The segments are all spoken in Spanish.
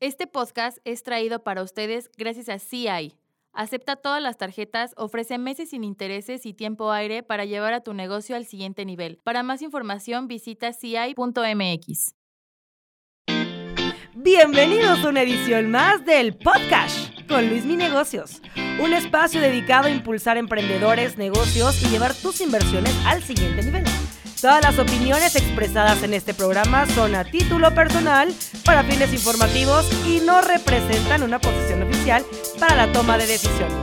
Este podcast es traído para ustedes gracias a CI. Acepta todas las tarjetas, ofrece meses sin intereses y tiempo aire para llevar a tu negocio al siguiente nivel. Para más información visita ci.mx. Bienvenidos a una edición más del Podcast con Luis Mi Negocios, un espacio dedicado a impulsar emprendedores, negocios y llevar tus inversiones al siguiente nivel. Todas las opiniones expresadas en este programa son a título personal, para fines informativos y no representan una posición oficial para la toma de decisiones.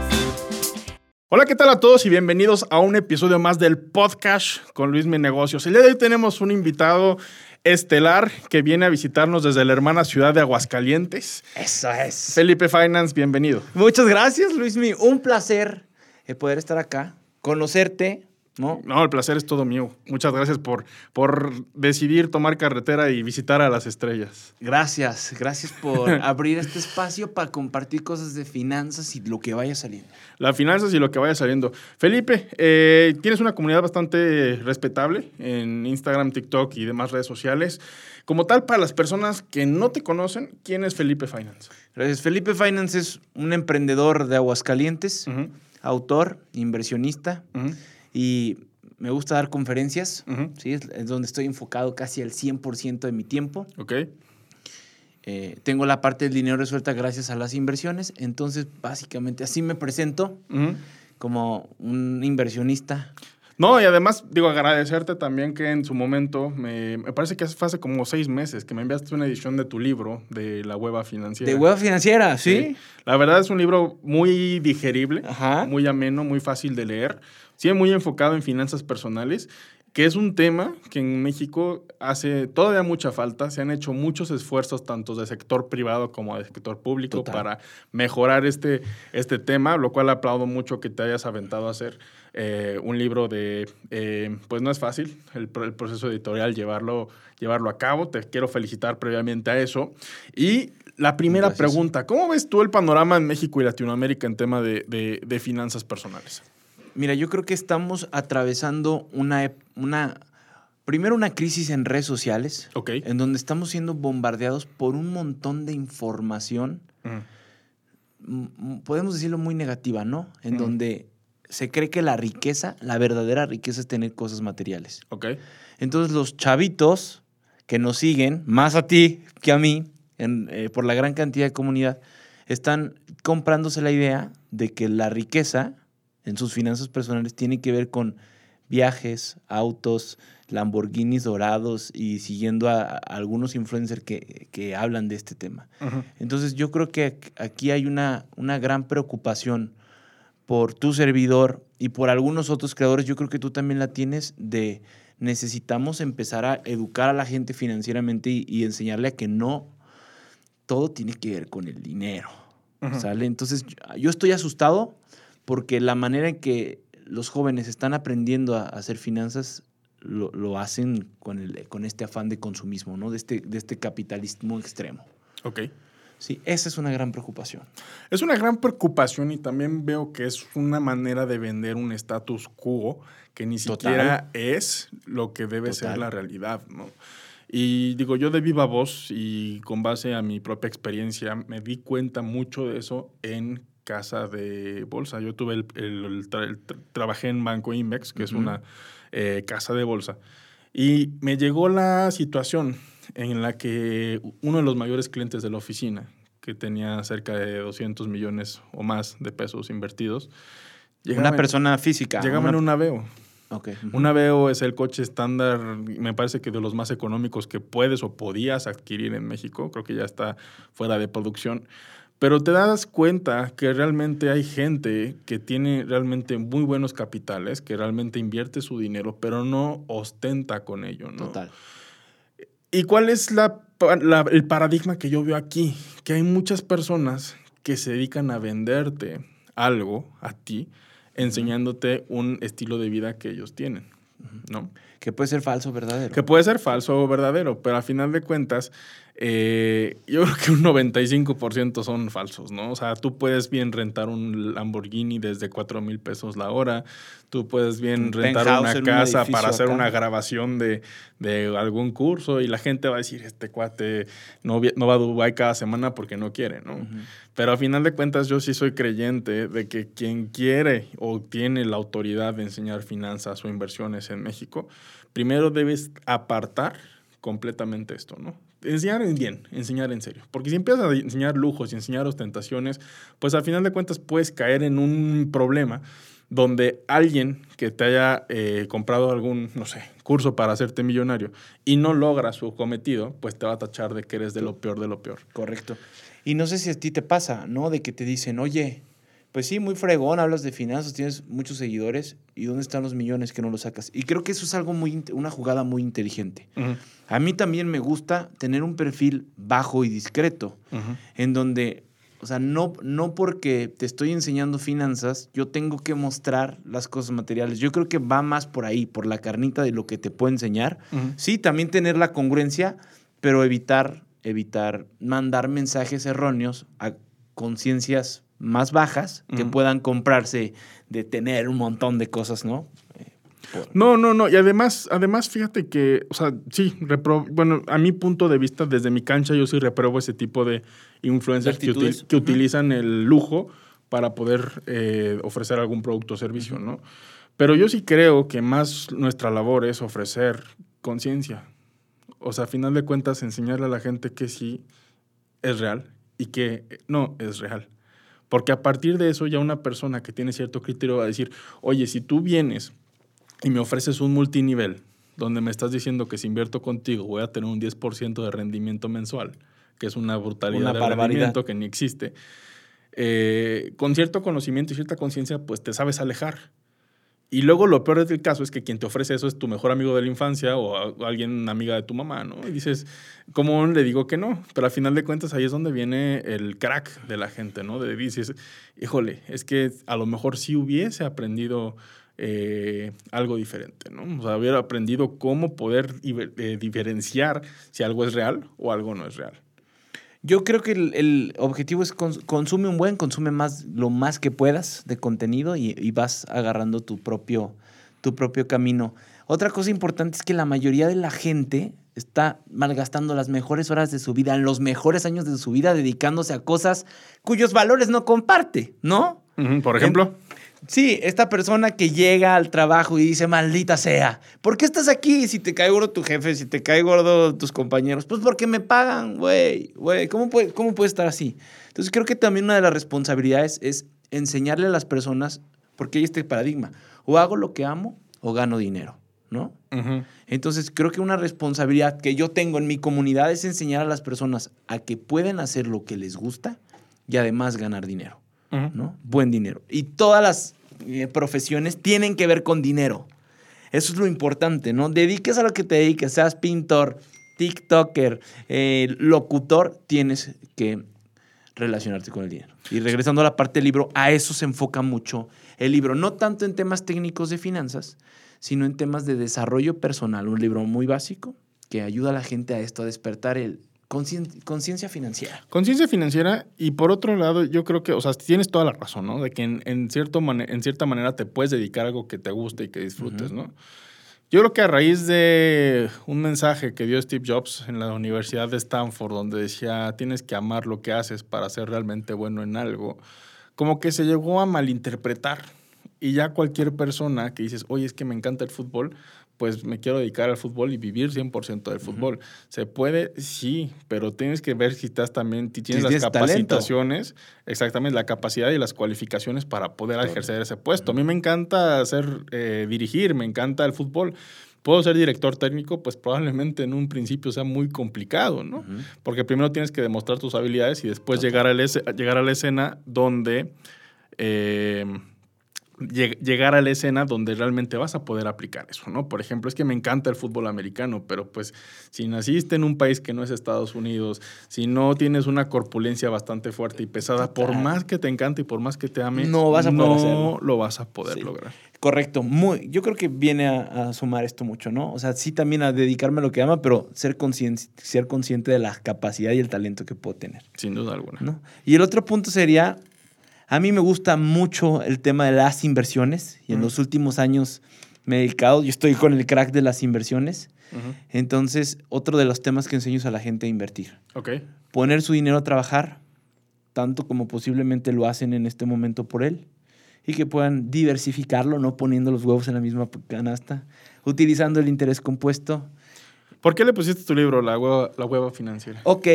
Hola, ¿qué tal a todos y bienvenidos a un episodio más del podcast con Luis Mi Negocios. El día de hoy tenemos un invitado estelar que viene a visitarnos desde la hermana ciudad de Aguascalientes. Eso es. Felipe Finance, bienvenido. Muchas gracias, Luismi. Un placer eh, poder estar acá, conocerte, ¿no? No, el placer es todo mío. Muchas gracias por, por decidir tomar carretera y visitar a las estrellas. Gracias, gracias por abrir este espacio para compartir cosas de finanzas y lo que vaya saliendo. Las finanzas y lo que vaya saliendo. Felipe, eh, tienes una comunidad bastante respetable en Instagram, TikTok y demás redes sociales. Como tal, para las personas que no te conocen, ¿quién es Felipe Finance? Gracias. Felipe Finance es un emprendedor de Aguascalientes, autor, inversionista. Y me gusta dar conferencias. ¿sí? es, donde estoy enfocado casi al 100% de mi tiempo. Ok. Eh, tengo la parte del dinero resuelta gracias a las inversiones, entonces básicamente así me presento como un inversionista. No, y además, digo, agradecerte también que en su momento, me, me parece que fue hace como seis meses que me enviaste una edición de tu libro de la hueva financiera. De hueva financiera, ¿sí? La verdad es un libro muy digerible, Ajá. muy ameno, muy fácil de leer. Sí, muy enfocado en finanzas personales, que es un tema que en México hace todavía mucha falta. Se han hecho muchos esfuerzos, tanto de sector privado como de sector público, Total. para mejorar este, este tema, lo cual aplaudo mucho que te hayas aventado a hacer eh, un libro de... eh, pues no es fácil el, el proceso editorial llevarlo, llevarlo a cabo. Te quiero felicitar previamente a eso. Y la primera Gracias. pregunta, ¿cómo ves tú el panorama en México y Latinoamérica en tema de, de- de finanzas personales? Mira, yo creo que estamos atravesando una, una, primero una crisis en redes sociales, Ok. en donde estamos siendo bombardeados por un montón de información, Mm. podemos decirlo muy negativa, ¿no? En Mm. donde se cree que la riqueza, la verdadera riqueza es tener cosas materiales. Ok. Entonces los chavitos que nos siguen, más a ti que a mí, en, eh, por la gran cantidad de comunidad, están comprándose la idea de que la riqueza en sus finanzas personales tiene que ver con viajes, autos, Lamborghinis dorados y siguiendo a, a algunos influencers que, que hablan de este tema. Entonces yo creo que aquí hay una, una gran preocupación por tu servidor y por algunos otros creadores, yo creo que tú también la tienes, de necesitamos empezar a educar a la gente financieramente y, y enseñarle a que no todo tiene que ver con el dinero. ¿Sale? Entonces yo- estoy asustado porque la manera en que los jóvenes están aprendiendo a hacer finanzas lo, lo hacen con, el, con este afán de consumismo, ¿no? De este, de este capitalismo extremo. Ok. Sí, esa es una gran preocupación. Es una gran preocupación y también veo que es una manera de vender un status quo que ni Total. siquiera es lo que debe ser la realidad, ¿no? Y digo, yo de viva voz y con base a mi propia experiencia, me di cuenta mucho de eso en casa de bolsa. Yo tuve el, el- el tra- el tra- trabajé en Banco Invex, que es Ujú. una eh, casa de bolsa, y me llegó la situación en la que uno de los mayores clientes de la oficina, que tenía cerca de 200 millones o más de pesos invertidos, una en- persona física. llegaba en un Aveo. Ok. ujú. Un Aveo es el coche estándar, me parece que de los más económicos que puedes o podías adquirir en México. Creo que ya está fuera de producción. Pero te das cuenta que realmente hay gente que tiene realmente muy buenos capitales, que realmente invierte su dinero, pero no ostenta con ello, ¿no? Total. ¿Y cuál es la- el paradigma que yo veo aquí? Que hay muchas personas que se dedican a venderte algo a ti, enseñándote un estilo de vida que ellos tienen, ¿no? Que puede ser falso o verdadero. Que puede ser falso o verdadero, pero a final de cuentas, eh, yo creo que un 95% son falsos, ¿no? O sea, tú puedes bien rentar un Lamborghini desde 4 mil pesos la hora, tú puedes bien Un rentar una un casa para hacer acá. una grabación de, de algún curso y la gente va a decir, este cuate no, va a Dubái cada semana porque no quiere, ¿no? Pero a final de cuentas yo sí soy creyente de que quien quiere o tiene la autoridad de enseñar finanzas o inversiones en México, primero debes apartar completamente esto, ¿no? Enseñar en bien, enseñar en serio. Porque si empiezas a enseñar lujos y enseñar ostentaciones, pues al final de cuentas puedes caer en un problema donde alguien que te haya eh, comprado algún, no sé, curso para hacerte millonario y no logra su cometido, pues te va a tachar de que eres de lo peor de lo peor. Correcto. Y no sé si a ti te pasa, ¿no? De que te dicen, oye, pues sí, muy fregón, hablas de finanzas, tienes muchos seguidores, ¿y dónde están los millones que no los sacas? Y creo que eso es algo muy, una jugada muy inteligente. A mí también me gusta tener un perfil bajo y discreto, en donde, o sea, no, no porque te estoy enseñando finanzas, yo tengo que mostrar las cosas materiales. Yo creo que va más por ahí, por la carnita de lo que te puedo enseñar. Sí, también tener la congruencia, pero evitar, evitar mandar mensajes erróneos a conciencias más bajas que puedan comprarse de tener un montón de cosas, ¿no? Eh, No, no, no. Y además, además, fíjate que, o sea, sí, repro- bueno, a mi punto de vista, desde mi cancha, yo sí repruebo ese tipo de influencers De que, util- utilizan el lujo para poder eh, ofrecer algún producto o servicio, ¿no? Pero yo sí creo que más nuestra labor es ofrecer conciencia. O sea, a final de cuentas, enseñarle a la gente que sí es real y que no es real. Porque a partir de eso ya una persona que tiene cierto criterio va a decir, oye, si tú vienes y me ofreces un multinivel donde me estás diciendo que si invierto contigo voy a tener un 10% de rendimiento mensual, que es una brutalidad Una de barbaridad. rendimiento que ni existe, eh, con cierto conocimiento y cierta conciencia, pues te sabes alejar. Y luego lo peor del caso es que quien te ofrece eso es tu mejor amigo de la infancia o, alguien, amiga de tu mamá, ¿no? Y dices, ¿cómo le digo que no? Pero al final de cuentas ahí es donde viene el crack de la gente, ¿no? De dices, híjole, es que a lo mejor sí hubiese aprendido eh, algo diferente, ¿no? O sea, hubiera aprendido cómo poder eh, diferenciar si algo es real o algo no es real. Yo creo que el, el objetivo es cons- consume un buen, consume más lo más que puedas de contenido y, y vas agarrando tu propio, tu propio camino. Otra cosa importante es que la mayoría de la gente está malgastando las mejores horas de su vida, los mejores años de su vida, dedicándose a cosas cuyos valores no comparte, ¿no? Por ejemplo, Sí, esta persona que llega al trabajo y dice, maldita sea, ¿por qué estás aquí si te cae gordo tu jefe, si te cae gordo tus compañeros? Pues porque me pagan, güey, güey, ¿cómo puede, ¿cómo puede estar así? Entonces creo que también una de las responsabilidades es enseñarle a las personas, porque hay este paradigma, o hago lo que amo o gano dinero, ¿no? Entonces creo que una responsabilidad que yo tengo en mi comunidad es enseñar a las personas a que pueden hacer lo que les gusta y además ganar dinero. Buen dinero. Y todas las eh, profesiones tienen que ver con dinero. Eso es lo importante, ¿no? Dediques a lo que te dediques, seas pintor, TikToker, eh, locutor, tienes que relacionarte con el dinero. Y regresando a la parte del libro, a eso se enfoca mucho el libro, no tanto en temas técnicos de finanzas, sino en temas de desarrollo personal. Un libro muy básico que ayuda a la gente a esto, a despertar el conciencia financiera. Conciencia financiera y por otro lado, yo creo que, o sea, tienes toda la razón, ¿no? De que en, en cierto en cierta manera te puedes dedicar a algo que te guste y que disfrutes. ¿no? Yo creo que a raíz de un mensaje que dio Steve Jobs en la Universidad de Stanford, donde decía, tienes que amar lo que haces para ser realmente bueno en algo, como que se llegó a malinterpretar. Y ya cualquier persona que dices, oye, es que me encanta el fútbol, pues me quiero dedicar al fútbol y vivir 100% del fútbol. ¿Se puede? Sí, pero tienes que ver si estás también, si tienes Si las talento. capacitaciones, exactamente, la capacidad y las cualificaciones para poder ejercer ese puesto. A mí me encanta hacer, eh, dirigir, me encanta el fútbol. ¿Puedo ser director técnico? Pues probablemente en un principio sea muy complicado, ¿no? Porque primero tienes que demostrar tus habilidades y después llegar a, llegar a la escena donde eh, lleg- llegar a la escena donde realmente vas a poder aplicar eso, ¿no? Por ejemplo, es que me encanta el fútbol americano, pero pues si naciste en un país que no es Estados Unidos, si no tienes una corpulencia bastante fuerte y pesada, por más que te encante y por más que te ame, No vas a poder no hacerlo. lo vas a poder Sí. lograr. Correcto, muy, yo creo que viene a, a sumar esto mucho, ¿no? O sea, sí también a dedicarme a lo que ama, pero ser consciente, ser consciente de la capacidad y el talento que puedo tener, Sin duda alguna. ¿no? Y el otro punto sería, a mí me gusta mucho el tema de las inversiones y en los últimos años me he dedicado, yo estoy con el crack de las inversiones, entonces otro de los temas que enseño es a la gente a invertir, Ok. poner su dinero a trabajar, tanto como posiblemente lo hacen en este momento por él, y que puedan diversificarlo, no poniendo los huevos en la misma canasta, utilizando el interés compuesto. ¿Por qué le pusiste tu libro, La Hueva, la hueva Financiera? Ok,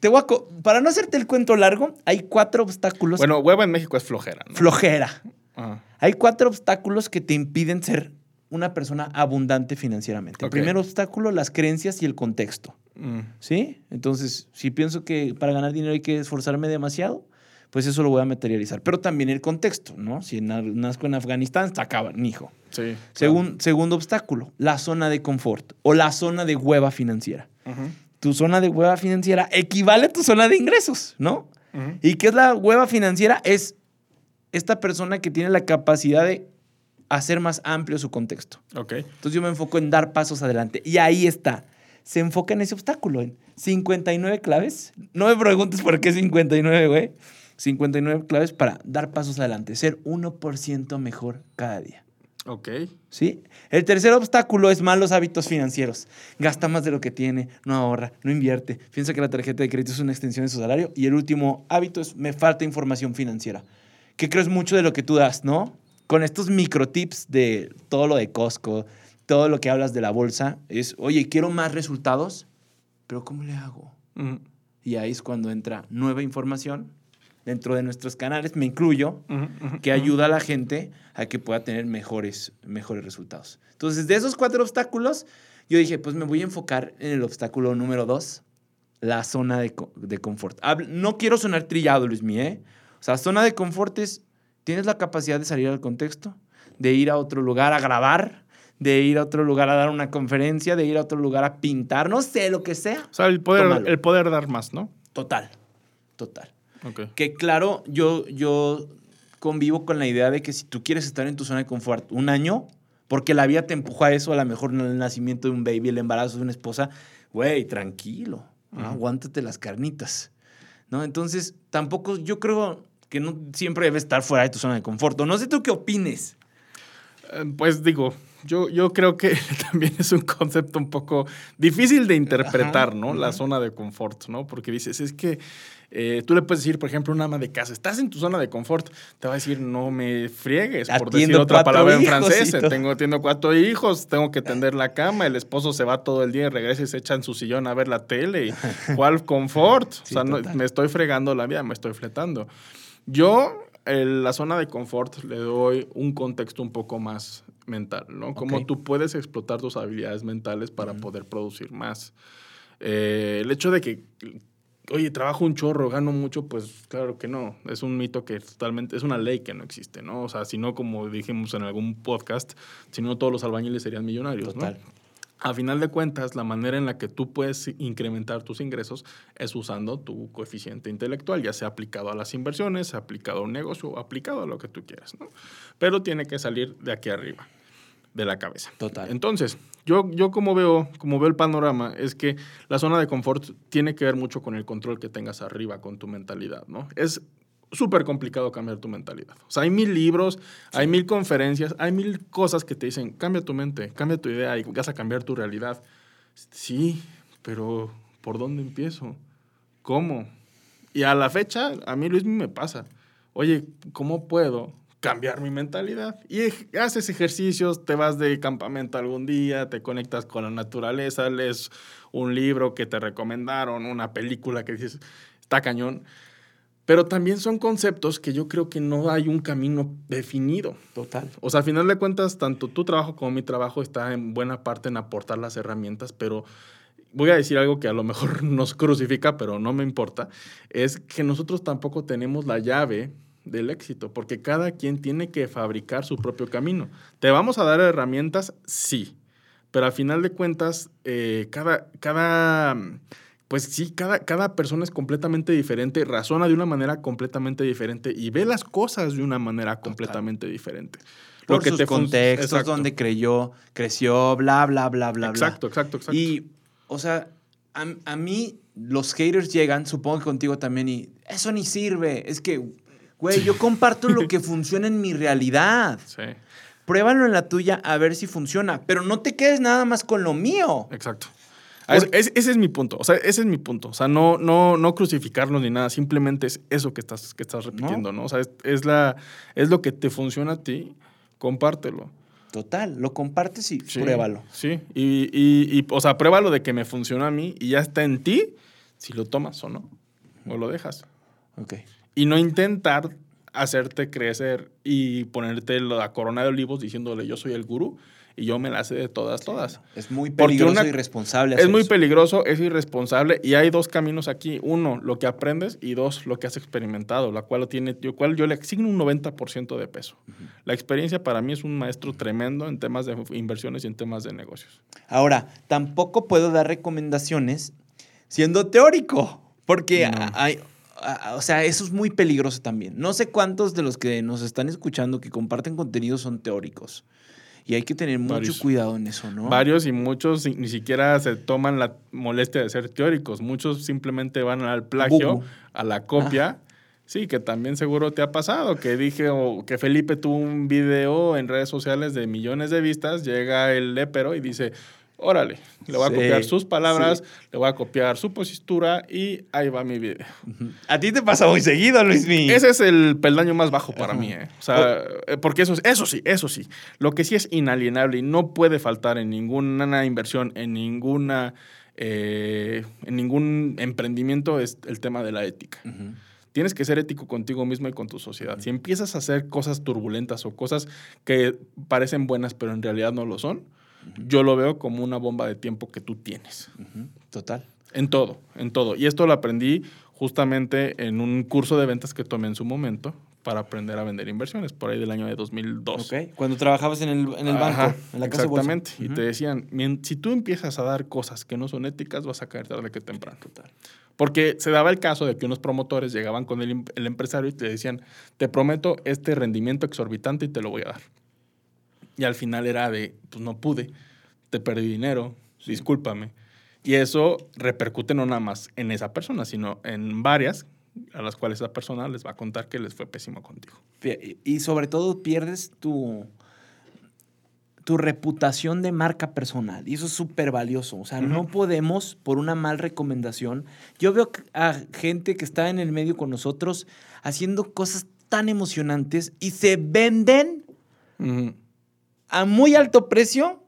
te voy a para no hacerte el cuento largo, hay cuatro obstáculos. Bueno, hueva en México es flojera, ¿no? flojera. Ajá. Hay cuatro obstáculos que te impiden ser una persona abundante financieramente. El primer obstáculo, las creencias y el contexto. Mm. ¿Sí? Entonces, si pienso que para ganar dinero hay que esforzarme demasiado, pues eso lo voy a materializar. Pero también el contexto, ¿no? Si na- nazco en Afganistán, está acaban, hijo. Sí. Segun- segundo obstáculo, la zona de confort o la zona de hueva financiera. Ujú. Tu zona de hueva financiera equivale a tu zona de ingresos, ¿no? ¿Y qué es la hueva financiera? Es esta persona que tiene la capacidad de hacer más amplio su contexto. Ok. Entonces yo me enfoco en dar pasos adelante. Y ahí está. Se enfoca en ese obstáculo, en 59 claves. No me preguntes por qué 59, güey. 59 claves para dar pasos adelante, ser 1% mejor cada día. Ok. ¿Sí? El tercer obstáculo es malos hábitos financieros. Gasta más de lo que tiene, no ahorra, no invierte, piensa que la tarjeta de crédito es una extensión de su salario. Y el último hábito es me falta información financiera. Que creo es mucho de lo que tú das, ¿no? Con estos micro tips de todo lo de Costco, todo lo que hablas de la bolsa, es, oye, quiero más resultados, pero ¿cómo le hago? Ujú. Y ahí es cuando entra nueva información dentro de nuestros canales, me incluyo, Ujú, ujú, que ujú. ayuda a la gente a que pueda tener mejores, mejores resultados. Entonces, de esos cuatro obstáculos, yo dije, pues me voy a enfocar en el obstáculo número dos, la zona de, de confort. No quiero sonar trillado, Luis Mí, ¿eh? O sea, zona de confort es, tienes la capacidad de salir al contexto, de ir a otro lugar a grabar, de ir a otro lugar a dar una conferencia, de ir a otro lugar a pintar, no sé, lo que sea. O sea, el poder, Tómalo. el poder dar más, ¿no? Total, total. Ok. Que claro, yo, yo convivo con la idea de que si tú quieres estar en tu zona de confort un año, porque la vida te empujó a eso, a lo mejor el nacimiento de un baby, el embarazo de una esposa, güey, tranquilo, aguántate las carnitas, ¿no? Entonces, tampoco, yo creo que no siempre debes estar fuera de tu zona de confort. No sé tú qué opines. Eh, Pues digo, yo, yo creo que también es un concepto un poco difícil de interpretar, Ajá, ¿no? La zona de confort, ¿no? Porque dices, es que eh, tú le puedes decir, por ejemplo, a una ama de casa, estás en tu zona de confort, te va a decir, no me friegues, por decir Atiendo otra cuatro palabra en francés. Tengo, tengo cuatro hijos, tengo que tender la cama, el esposo se va todo el día y regresa y se echa en su sillón a ver la tele. y, ¿Cuál confort? Sí, o sea, no- me estoy fregando la vida, me estoy fletando. Yo, en la zona de confort, le doy un contexto un poco más mental, ¿no? Como Ok. tú puedes explotar tus habilidades mentales para poder producir más. Eh, el hecho de que, oye, trabajo un chorro, gano mucho, pues claro que no. Es un mito que totalmente, es una ley que no existe, ¿no? O sea, si no, como dijimos en algún podcast, si no todos los albañiles serían millonarios, ¿no? A final de cuentas, la manera en la que tú puedes incrementar tus ingresos es usando tu coeficiente intelectual, ya sea aplicado a las inversiones, aplicado a un negocio, aplicado a lo que tú quieras, ¿no? Pero tiene que salir de aquí arriba, de la cabeza. Total. Entonces, yo, yo como, veo, como veo el panorama es que la zona de confort tiene que ver mucho con el control que tengas arriba con tu mentalidad, ¿no? Es súper complicado cambiar tu mentalidad. O sea, hay mil libros, hay mil conferencias, hay mil cosas que te dicen, cambia tu mente, cambia tu idea y vas a cambiar tu realidad. Sí, pero ¿por dónde empiezo? ¿Cómo? Y a la fecha, a mí Luis me pasa. Oye, ¿cómo puedo cambiar mi mentalidad? Y ej- haces ejercicios, te vas de campamento algún día, te conectas con la naturaleza, lees un libro que te recomendaron, una película que dices, está cañón. Pero también son conceptos que yo creo que no hay un camino definido. Total. O sea, al final de cuentas, tanto tu trabajo como mi trabajo está en buena parte en aportar las herramientas, pero voy a decir algo que a lo mejor nos crucifica, pero no me importa, es que nosotros tampoco tenemos la llave del éxito, porque cada quien tiene que fabricar su propio camino. ¿Te vamos a dar herramientas? Sí, pero al final de cuentas, eh, cada, cada, pues sí, cada, cada persona es completamente diferente, razona de una manera completamente diferente y ve las cosas de una manera completamente diferente. Por sus fun- contextos, Exacto. donde creyó, creció, bla, bla, bla, bla, bla. Exacto, exacto, exacto. Y, o sea, a, a mí los haters llegan, supongo que contigo también, y eso ni sirve. Es que, güey, yo comparto lo que funciona en mi realidad. Sí, Pruébalo en la tuya a ver si funciona, pero no te quedes nada más con lo mío. exacto. Ah, es- es- ese es mi punto. O sea, ese es mi punto. O sea, no, no, no crucificarnos ni nada. Simplemente es eso que estás, que estás repitiendo, ¿no? O sea, es, es la, es lo que te funciona a ti. Compártelo. Total, lo compartes y Sí, pruébalo. Sí. Y, y, y, o sea, pruébalo de que me funciona a mí y ya está en ti si lo tomas o no. O lo dejas. Ok. Y no intentar hacerte crecer y ponerte la corona de olivos diciéndole yo soy el gurú y yo me la sé de todas, todas. Es muy peligroso y irresponsable. Es muy eso. peligroso, es irresponsable y hay dos caminos aquí. Uno, lo que aprendes y dos, lo que has experimentado, la cual, tiene, yo, cual yo le asigno un 90% de peso. La experiencia para mí es un maestro tremendo en temas de inversiones y en temas de negocios. Ahora, tampoco puedo dar recomendaciones siendo teórico, porque No. hay, o sea, eso es muy peligroso también. No sé cuántos de los que nos están escuchando que comparten contenido son teóricos. Y hay que tener mucho Varios. cuidado en eso, ¿no? Varios y muchos ni- siquiera se toman la molestia de ser teóricos. Muchos simplemente van al plagio, a la copia. Sí, que también seguro te ha pasado, que dije o que Felipe tuvo un video en redes sociales de millones de vistas, llega el lépero y dice, órale, le voy a Sí, copiar sus palabras, sí. le voy a copiar su postura y ahí va mi video. A ti te pasa muy seguido, Luismi. Ese es el peldaño más bajo para Ajá. mí, ¿eh? O sea, eh, porque eso, es- eso sí, eso sí. Lo que sí es inalienable y no puede faltar en ninguna inversión, en ninguna, eh, en ningún emprendimiento es el tema de la ética. Tienes que ser ético contigo mismo y con tu sociedad. Si empiezas a hacer cosas turbulentas o cosas que parecen buenas pero en realidad no lo son, yo lo veo como una bomba de tiempo que tú tienes. Total. En todo, en todo. Y esto lo aprendí justamente en un curso de ventas que tomé en su momento para aprender a vender inversiones, por ahí del año de 2002. Ok. Cuando trabajabas en el, en el Ajá, banco, en la casa de bolsa. Exactamente. Y Ujú. te decían, "Mien- si tú empiezas a dar cosas que no son éticas, vas a caer tarde que temprano. Porque se daba el caso de que unos promotores llegaban con el empresario y te decían, te prometo este rendimiento exorbitante y te lo voy a dar. Y al final era de, pues no pude, te perdí dinero, discúlpame. Y eso repercute no nada más en esa persona, sino en varias a las cuales esa persona les va a contar que les fue pésimo contigo. Y sobre todo pierdes tu, tu reputación de marca personal. Y eso es súper valioso. O sea, no Ujú. podemos, por una mal recomendación. Yo veo a gente que está en el medio con nosotros haciendo cosas tan emocionantes y se venden Ujú, a muy alto precio,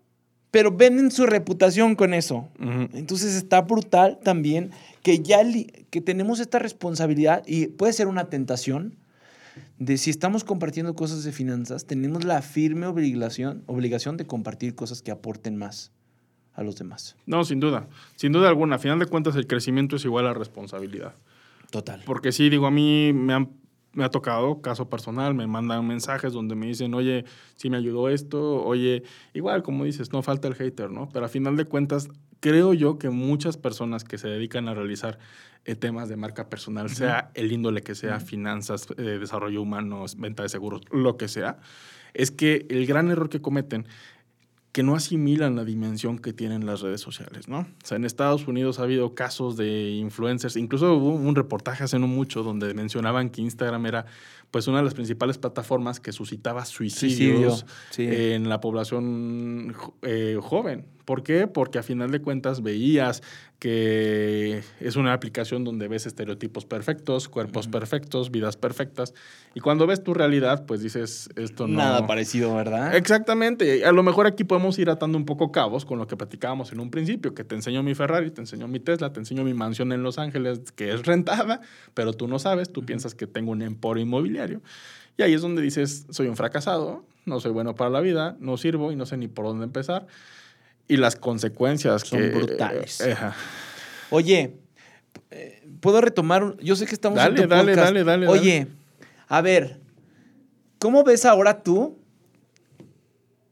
pero venden su reputación con eso. Entonces está brutal también que ya que tenemos esta responsabilidad y puede ser una tentación de si estamos compartiendo cosas de finanzas, tenemos la firme obligación, obligación de compartir cosas que aporten más a los demás. No, sin duda. Sin duda alguna. A final de cuentas, el crecimiento es igual a responsabilidad. Total. Porque sí, digo, a mí me, han- me ha tocado, caso personal, me mandan mensajes donde me dicen, oye, sí me ayudó esto, oye, igual, como dices, no falta el hater, ¿no? Pero a final de cuentas, creo yo que muchas personas que se dedican a realizar eh, temas de marca personal, sea el índole que sea, finanzas, eh, desarrollo humano, venta de seguros, lo que sea, es que el gran error que cometen que no asimilan la dimensión que tienen las redes sociales, ¿no? O sea, en Estados Unidos ha habido casos de influencers, incluso hubo un reportaje hace no mucho donde mencionaban que Instagram era pues una de las principales plataformas que suscitaba suicidios sí. en la población eh, joven. ¿Por qué? Porque a final de cuentas veías que es una aplicación donde ves estereotipos perfectos, cuerpos perfectos, vidas perfectas, y cuando ves tu realidad, pues dices, esto no... Nada parecido, ¿verdad? Exactamente. A lo mejor aquí podemos ir atando un poco cabos con lo que platicábamos en un principio, que te enseño mi Ferrari, te enseño mi Tesla, te enseño mi mansión en Los Ángeles, que es rentada, pero tú no sabes, tú piensas que tengo un emporio inmobiliario. Y ahí es donde dices, soy un fracasado, no soy bueno para la vida, no sirvo y no sé ni por dónde empezar. Y las consecuencias Son que... brutales. eh. Oye, eh, ¿puedo retomar? Yo sé que estamos en Dale, tu dale, podcast. dale, dale, Oye, A ver, ¿cómo ves ahora tú?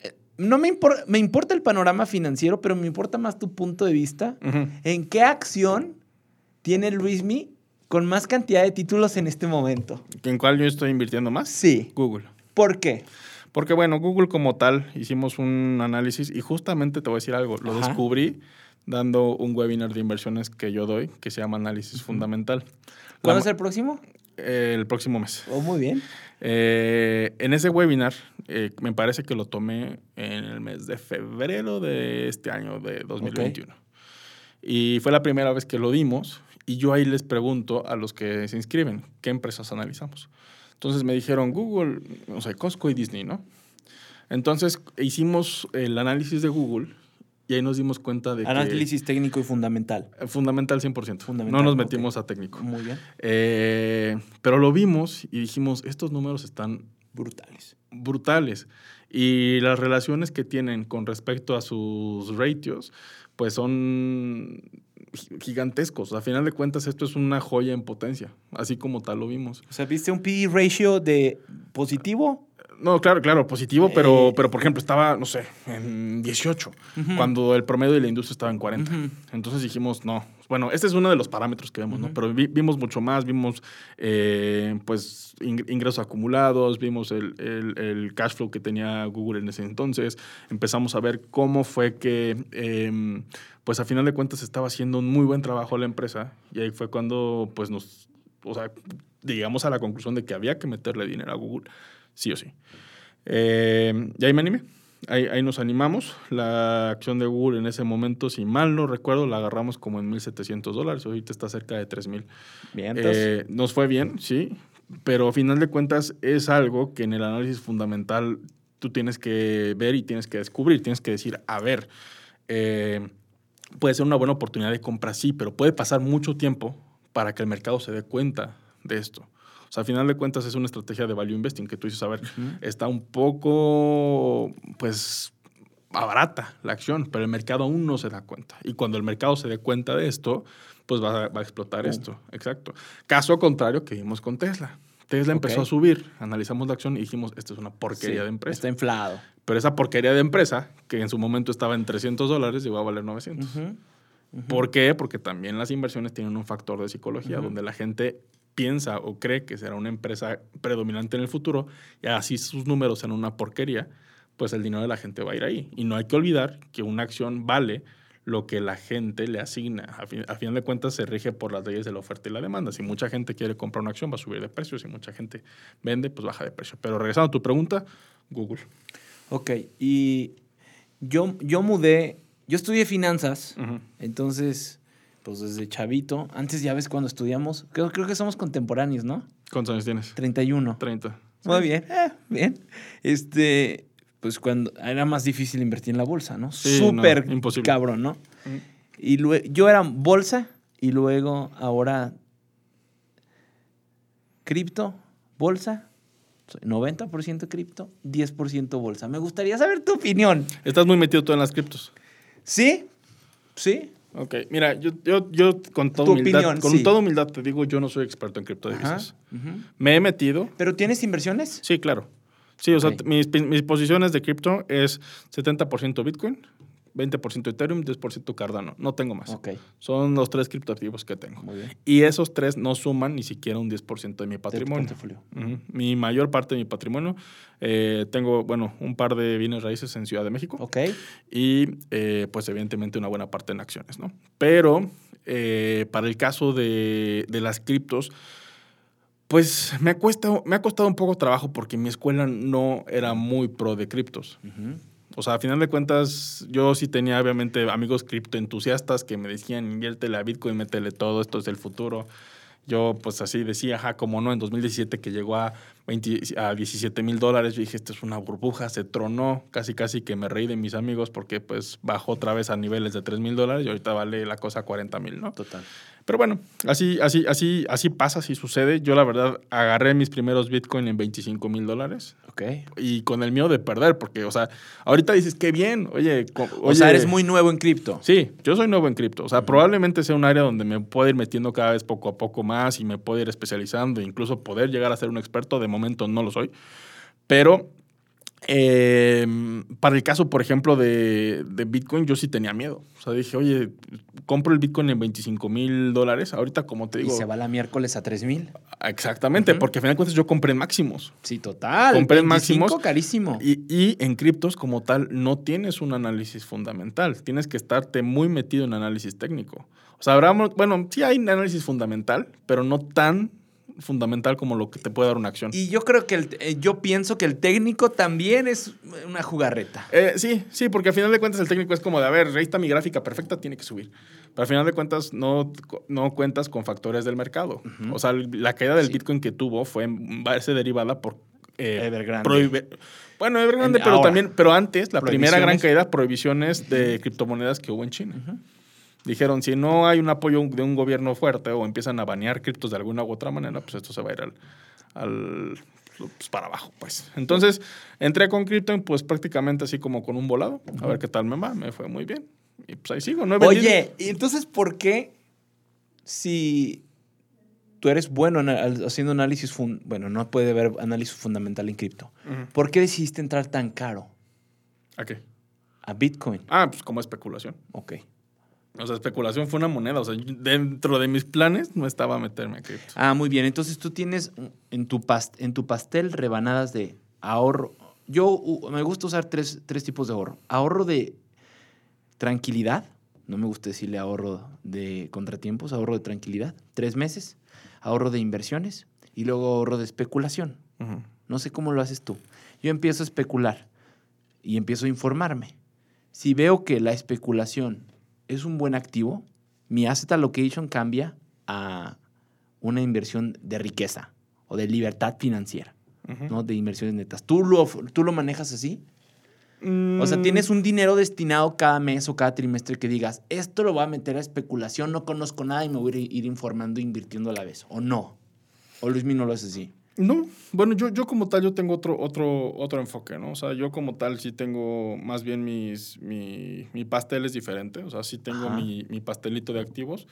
Eh, No me, impor- me importa el panorama financiero, pero me importa más tu punto de vista. ¿En qué acción tiene Luismi con más cantidad de títulos en este momento? ¿En cuál yo estoy invirtiendo más? Sí. Google. ¿Por qué? Porque bueno, Google como tal, hicimos un análisis y justamente te voy a decir algo, lo Ajá. descubrí dando un webinar de inversiones que yo doy, que se llama Análisis Fundamental. ¿Cuándo es el próximo? eh, el próximo mes. Oh, muy bien. Eh, en ese webinar, eh, me parece que lo tomé en el mes de febrero de este año, de 2021. Y fue la primera vez que lo dimos y yo ahí les pregunto a los que se inscriben, ¿qué empresas analizamos? Entonces me dijeron Google, o sea, Costco y Disney, ¿no? Entonces hicimos el análisis de Google y ahí nos dimos cuenta de Análisis técnico y fundamental. que... Fundamental 100%. Fundamental, no nos metimos a técnico. Muy bien. Eh, pero lo vimos y dijimos, estos números están Brutales. brutales. Y las relaciones que tienen con respecto a sus ratios, pues son gi- gigantescos. A final de cuentas, esto es una joya en potencia, así como tal lo vimos. O sea, ¿viste un PE ratio de positivo? No, claro, claro, positivo, pero, pero por ejemplo, estaba, no sé, en 18, cuando el promedio de la industria estaba en 40. Ujú. Entonces dijimos, no. Bueno, este es uno de los parámetros que vemos, ¿no? Pero vi- vimos mucho más, vimos, eh, pues, ing- ingresos acumulados, vimos el, el- el cash flow que tenía Google en ese entonces, empezamos a ver cómo fue que, em, pues, a final de cuentas estaba haciendo un muy buen trabajo la empresa y ahí fue cuando, pues, nos, o sea, llegamos a la conclusión de que había que meterle dinero a Google, sí o sí. Eh, y ahí me animé. Ahí, ahí nos animamos. La acción de Google en ese momento, si mal no recuerdo, la agarramos como en 1.700 dólares. Ahorita está cerca de 3.000. Bien. Eh, nos fue bien, sí. Pero a final de cuentas es algo que en el análisis fundamental tú tienes que ver y tienes que descubrir. Tienes que decir, a ver, eh, puede ser una buena oportunidad de compra, sí, pero puede pasar mucho tiempo para que el mercado se dé cuenta de esto. O sea, a final de cuentas es una estrategia de value investing que tú dices, a ver, está un poco, pues, barata la acción, pero el mercado aún no se da cuenta. Y cuando el mercado se dé cuenta de esto, pues va a, va a explotar esto. Exacto. Caso contrario que vimos con Tesla. Tesla empezó a subir, analizamos la acción y dijimos, esta es una porquería Sí, de empresa. Está inflado. Pero esa porquería de empresa, que en su momento estaba en 300 dólares, llegó a valer 900. Ujú. Ujú. ¿Por qué? Porque también las inversiones tienen un factor de psicología, donde la gente piensa o cree que será una empresa predominante en el futuro y así sus números sean una porquería, pues el dinero de la gente va a ir ahí. Y no hay que olvidar que una acción vale lo que la gente le asigna. A, fin- a de cuentas se rige por las leyes de la oferta y la demanda. Si mucha gente quiere comprar una acción, va a subir de precio. Si mucha gente vende, pues baja de precio. Pero regresando a tu pregunta, Google. Ok, y yo, yo mudé, yo estudié finanzas, entonces, pues desde chavito, antes ya ves cuando estudiamos, creo, creo que somos contemporáneos, ¿no? ¿Cuántos años tienes? 31. 30. Muy bien, eh, bien. Este, pues cuando era más difícil invertir en la bolsa, ¿no? Sí, Súper no, imposible. cabrón, ¿no? Y luego, yo era bolsa y luego ahora cripto, bolsa, 90% cripto, 10% bolsa. Me gustaría saber tu opinión. Estás muy metido tú en las criptos. ¿Sí? ¿Sí? Ok, mira, yo, yo, yo con toda humildad, opinión, con sí. toda humildad te digo, yo no soy experto en criptodivisas. ujú. Me he metido, ¿Pero tienes inversiones? sí, claro. Sí, o sea, mis, mis posiciones de cripto es 70% Bitcoin, 20% Ethereum, 10% Cardano. No tengo más. Son los tres criptoactivos que tengo. muy bien. Y esos tres no suman ni siquiera un 10% de mi patrimonio. Mi mayor parte de mi patrimonio, eh, tengo, bueno, un par de bienes raíces en Ciudad de México. Ok. y eh, pues evidentemente una buena parte en acciones, ¿no? Pero eh, para el caso de, de las criptos, pues me cuesta- me ha costado un poco trabajo porque mi escuela no era muy pro de criptos. O sea, a final de cuentas, yo sí tenía obviamente amigos criptoentusiastas que me decían, inviértele a Bitcoin, métele todo, esto es el futuro. Yo pues así decía, ajá, como no, en 2017 que llegó a, 20 a 17 mil dólares, yo dije, esto es una burbuja, se tronó, casi casi que me reí de mis amigos porque pues bajó otra vez a niveles de 3 mil dólares y ahorita vale la cosa 40 mil, ¿no? Total. Pero bueno, así, así, así, así pasa, así sucede. Yo la verdad agarré mis primeros Bitcoin en 25 mil dólares. Ok. Y con el miedo de perder, porque, o sea, ahorita dices, qué bien, oye, O sea, eres muy nuevo en cripto. Sí, yo soy nuevo en cripto. O sea, probablemente sea un área donde me puedo ir metiendo cada vez poco a poco más y me puedo ir especializando, incluso poder llegar a ser un experto. De momento no lo soy. Pero eh, para el caso, por ejemplo, de, de Bitcoin, yo sí tenía miedo. O sea, dije, oye, compro el Bitcoin en 25 mil dólares. Ahorita, como te Y digo, se va la miércoles a 3 mil. exactamente, porque al final de cuentas yo compré en máximos. Sí, total. Compré en 25, máximos. carísimo. Y, y en criptos, como tal, no tienes un análisis fundamental. Tienes que estarte muy metido en análisis técnico. O sea, habrá, bueno, sí hay análisis fundamental, pero no tan fundamental como lo que te puede dar una acción. Y yo creo que el- eh, yo pienso que el técnico también es una jugarreta. Eh, sí, sí, porque al final de cuentas el técnico es como de, a ver, ahí está mi gráfica perfecta, tiene que subir. Pero al final de cuentas no, no cuentas con factores del mercado. O sea, la caída del Sí. Bitcoin que tuvo fue en base derivada por... eh, Evergrande. bueno, Evergrande, En- pero ahora. también, pero antes, la primera gran caída, prohibiciones de criptomonedas que hubo en China. Dijeron, si no hay un apoyo de un gobierno fuerte o empiezan a banear criptos de alguna u otra manera, pues esto se va a ir al, al- pues para abajo, pues. Entonces, entré con cripto pues prácticamente así como con un volado. A ver qué tal me va. Me fue muy bien. Y pues ahí sigo. No he vendido. Oye, ¿y entonces por qué si tú eres bueno haciendo análisis, bueno, no puede haber análisis fundamental en cripto. ¿por qué decidiste entrar tan caro ¿A qué? a Bitcoin? Ah, pues como especulación. Ok. O sea, especulación fue una moneda. O sea, dentro de mis planes no estaba meterme a cripto. Ah, muy bien. Entonces tú tienes en tu, past- en tu pastel rebanadas de ahorro. Yo uh, me gusta usar tres, tres tipos de ahorro. Ahorro de tranquilidad. No me gusta decirle ahorro de contratiempos, ahorro de tranquilidad. Tres meses. Ahorro de inversiones. Y luego ahorro de especulación. No sé cómo lo haces tú. Yo empiezo a especular y empiezo a informarme. Si veo que la especulación es un buen activo, mi asset allocation cambia a una inversión de riqueza o de libertad financiera. ¿no? De inversiones netas. ¿Tú lo, tú lo manejas así? O sea, Mm, ¿tienes un dinero destinado cada mes o cada trimestre que digas, esto lo voy a meter a especulación, no conozco nada y me voy a ir, informando invirtiendo a la vez? ¿O no? ¿O Luis no lo hace así? No, bueno, yo, yo como tal, yo tengo otro, otro, otro enfoque, ¿no? O sea, yo como tal sí tengo más bien mis, mi, mi pastel es diferente, o sea, sí tengo mi, mi pastelito de activos,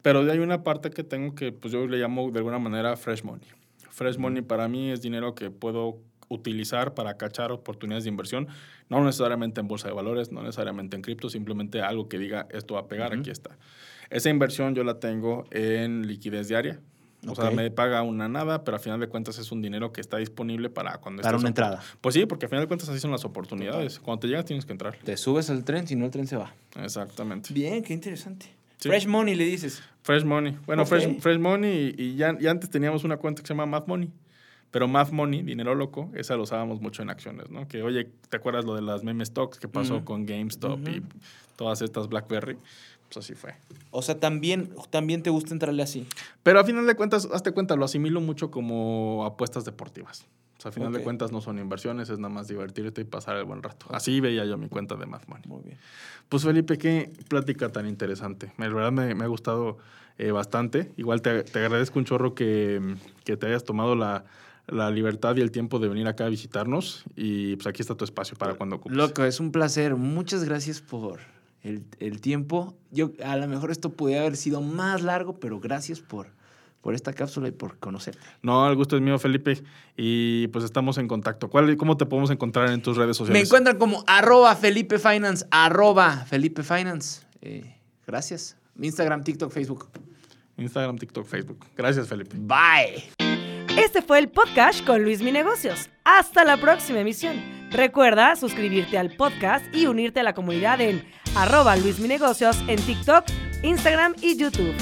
pero hay una parte que tengo que, pues yo le llamo de alguna manera fresh money. Fresh money para mí es dinero que puedo utilizar para cachar oportunidades de inversión, no necesariamente en bolsa de valores, no necesariamente en cripto, simplemente algo que diga esto va a pegar, aquí está. Esa inversión yo la tengo en liquidez diaria. O sea, me paga una nada, pero al final de cuentas es un dinero que está disponible para cuando Para una a- entrada. Pues sí, porque al final de cuentas así son las oportunidades. Cuando te llegas tienes que entrar. Te subes al tren, si no el tren se va. Exactamente. Bien, qué interesante. Sí. Fresh money le dices. Fresh Money. Bueno, fresh, fresh Money y, y ya, y antes teníamos una cuenta que se llama Math Money. Pero Math Money, dinero loco, esa lo usábamos mucho en acciones, ¿no? Que, oye, ¿te acuerdas lo de las meme stocks que pasó Ujú. con GameStop y todas estas BlackBerry? Pues así fue. O sea, también, también te gusta entrarle así. Pero a final de cuentas, hazte cuenta, lo asimilo mucho como apuestas deportivas. O sea, a final de cuentas no son inversiones, es nada más divertirte y pasar el buen rato. Así veía yo mi cuenta de Math Money. Muy bien. Pues Felipe, qué plática tan interesante. La verdad me, me ha gustado eh, bastante. Igual te, te agradezco un chorro que, que te hayas tomado la, la libertad y el tiempo de venir acá a visitarnos. Y pues aquí está tu espacio para cuando ocupes. Loco, es un placer. Muchas gracias por el, el tiempo. Yo, a lo mejor esto pudiera haber sido más largo, pero gracias por, por esta cápsula y por conocerte. No, el gusto es mío, Felipe. Y pues estamos en contacto. ¿Cuál, ¿Cómo te podemos encontrar en tus redes Me sociales? encuentran como arroba Felipe Finance, arroba Felipe Finance. Eh, gracias. Instagram, TikTok, Facebook. Instagram, TikTok, Facebook. Gracias, Felipe. Bye. Este fue el podcast con Luis Mi Negocios. Hasta la próxima emisión. Recuerda suscribirte al podcast y unirte a la comunidad en arroba Luis en TikTok, Instagram y YouTube.